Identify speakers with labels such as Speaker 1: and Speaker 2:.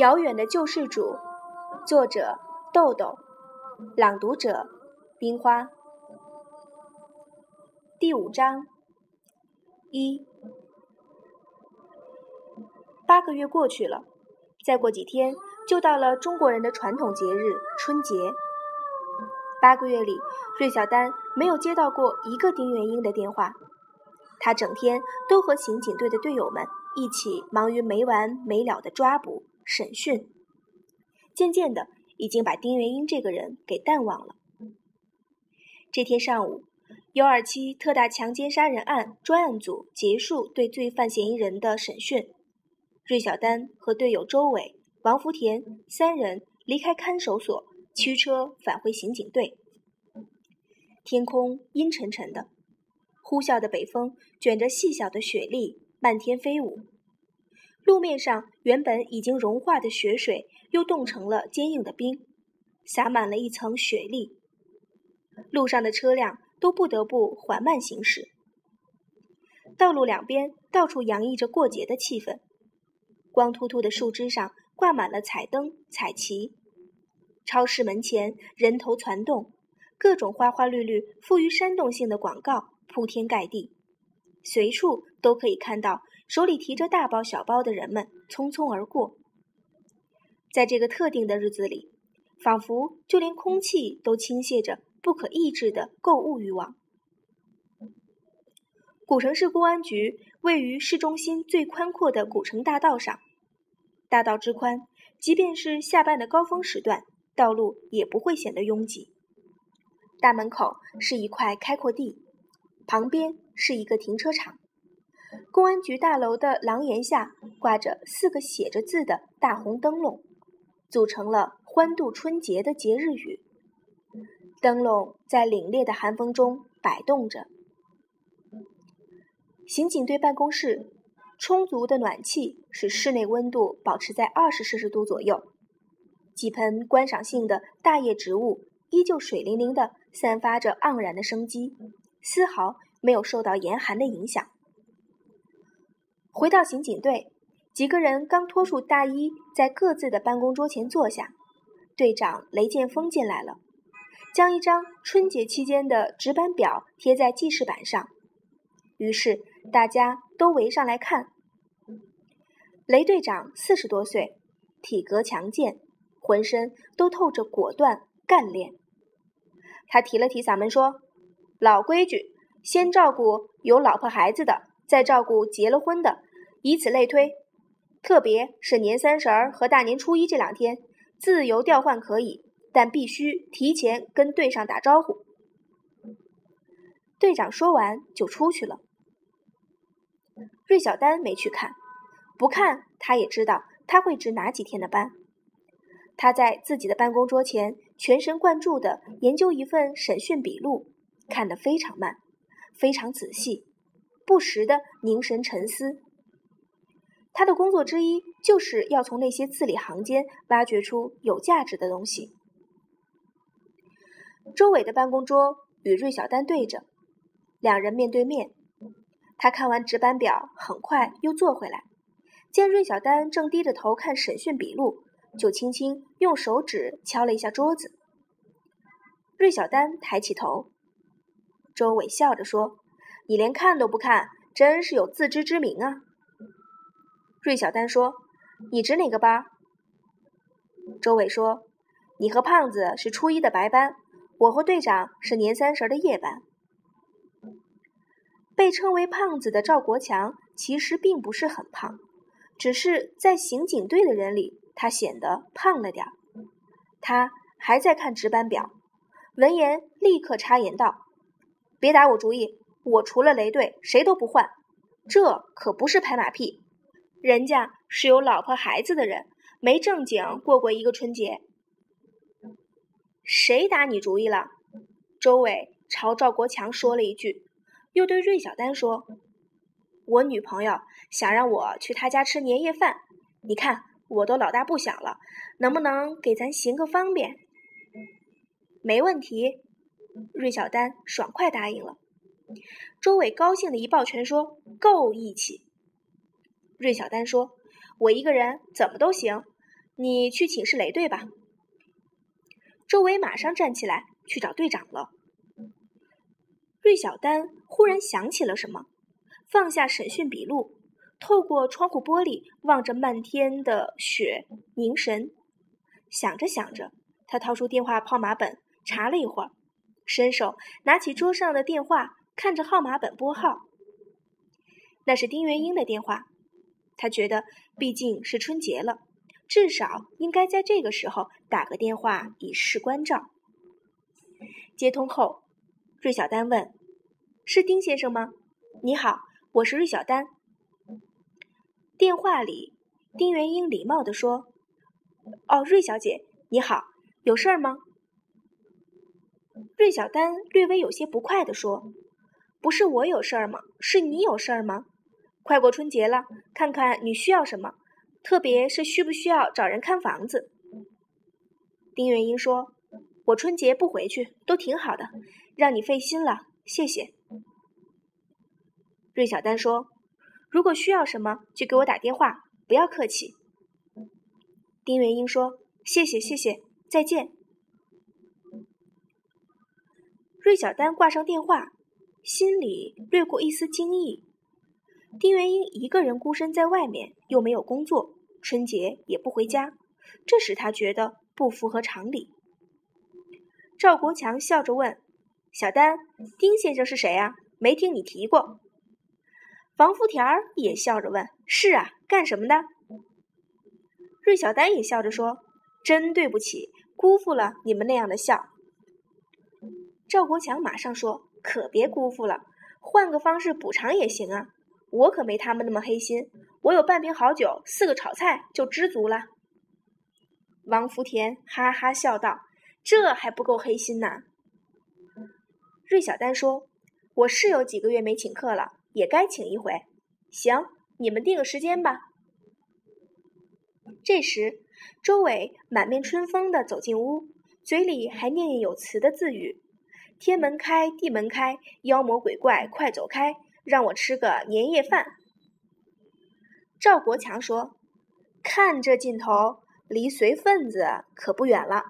Speaker 1: 遥远的救世主，作者豆豆，朗读者冰花。第五章一。八个月过去了，再过几天就到了中国人的传统节日春节。八个月里，芮小丹没有接到过一个丁元英的电话，他整天都和刑警队的队友们一起忙于没完没了的抓捕。审讯，渐渐的已经把丁元英这个人给淡忘了。这天上午，幺二七特大强奸杀人案专案组结束对罪犯嫌疑人的审讯，芮小丹和队友周伟、王福田三人离开看守所，驱车返回刑警队。天空阴沉沉的，呼啸的北风卷着细小的雪粒漫天飞舞。路面上原本已经融化的雪水，又冻成了坚硬的冰，洒满了一层雪粒。路上的车辆都不得不缓慢行驶。道路两边到处洋溢着过节的气氛，光秃秃的树枝上挂满了彩灯、彩旗。超市门前人头攒动，各种花花绿绿、富于煽动性的广告铺天盖地，随处都可以看到。手里提着大包小包的人们匆匆而过，在这个特定的日子里，仿佛就连空气都倾泻着不可抑制的购物欲望。古城市公安局位于市中心最宽阔的古城大道上，大道之宽，即便是下班的高峰时段，道路也不会显得拥挤。大门口是一块开阔地，旁边是一个停车场。公安局大楼的廊檐下挂着四个写着字的大红灯笼，组成了欢度春节的节日语。灯笼在凛冽的寒风中摆动着。刑警队办公室，充足的暖气使室内温度保持在二十摄氏度左右。几盆观赏性的大叶植物依旧水灵灵的，散发着盎然的生机，丝毫没有受到严寒的影响。回到刑警队，几个人刚脱出大衣，在各自的办公桌前坐下。队长雷剑锋进来了，将一张春节期间的值班表贴在记事板上。于是大家都围上来看。雷队长四十多岁，体格强健，浑身都透着果断干练。他提了提嗓门说：“老规矩，先照顾有老婆孩子的。”再照顾结了婚的，以此类推。特别是年三十儿和大年初一这两天，自由调换可以，但必须提前跟队上打招呼。队长说完就出去了。芮小丹没去看，不看他也知道他会值哪几天的班。他在自己的办公桌前全神贯注地研究一份审讯笔录，看得非常慢，非常仔细。不时的凝神沉思，他的工作之一就是要从那些字里行间挖掘出有价值的东西。周伟的办公桌与芮小丹对着，两人面对面。他看完值班表，很快又坐回来，见芮小丹正低着头看审讯笔录，就轻轻用手指敲了一下桌子。芮小丹抬起头，周伟笑着说。你连看都不看，真是有自知之明啊！芮小丹说：“你值哪个班？”周伟说：“你和胖子是初一的白班，我和队长是年三十的夜班。”被称为胖子的赵国强其实并不是很胖，只是在刑警队的人里，他显得胖了点儿。他还在看值班表，闻言立刻插言道：“别打我主意。”我除了雷队，谁都不换，这可不是拍马屁。人家是有老婆孩子的人，没正经过过一个春节。谁打你主意了？周伟朝赵国强说了一句，又对芮小丹说：“我女朋友想让我去她家吃年夜饭，你看我都老大不小了，能不能给咱行个方便？”“没问题。”芮小丹爽快答应了。周伟高兴的一抱拳说：“够义气。”芮小丹说：“我一个人怎么都行，你去请示雷队吧。”周伟马上站起来去找队长了。芮小丹忽然想起了什么，放下审讯笔录，透过窗户玻璃望着漫天的雪，凝神。想着想着，他掏出电话号码本，查了一会儿，伸手拿起桌上的电话。看着号码本拨号，那是丁元英的电话。他觉得毕竟是春节了，至少应该在这个时候打个电话以示关照。接通后，芮小丹问：“是丁先生吗？”“你好，我是芮小丹。”电话里，丁元英礼貌地说：“哦，芮小姐，你好，有事儿吗？”芮小丹略微有些不快地说。不是我有事儿吗？是你有事儿吗？快过春节了，看看你需要什么，特别是需不需要找人看房子。丁元英说：“我春节不回去，都挺好的，让你费心了，谢谢。”芮小丹说：“如果需要什么，就给我打电话，不要客气。”丁元英说：“谢谢，谢谢，再见。”芮小丹挂上电话。心里掠过一丝惊异。丁元英一个人孤身在外面，又没有工作，春节也不回家，这使他觉得不符合常理。赵国强笑着问：“小丹，丁先生是谁啊？没听你提过。”王福田儿也笑着问：“是啊，干什么的？”芮小丹也笑着说：“真对不起，辜负了你们那样的笑。”赵国强马上说。可别辜负了，换个方式补偿也行啊！我可没他们那么黑心，我有半瓶好酒，四个炒菜就知足了。王福田哈哈笑道：“这还不够黑心呐！”芮小丹说：“我是有几个月没请客了，也该请一回。行，你们定个时间吧。”这时，周伟满面春风的走进屋，嘴里还念念有词的自语。天门开，地门开，妖魔鬼怪快走开，让我吃个年夜饭。赵国强说：“看这劲头，离随份子可不远了。”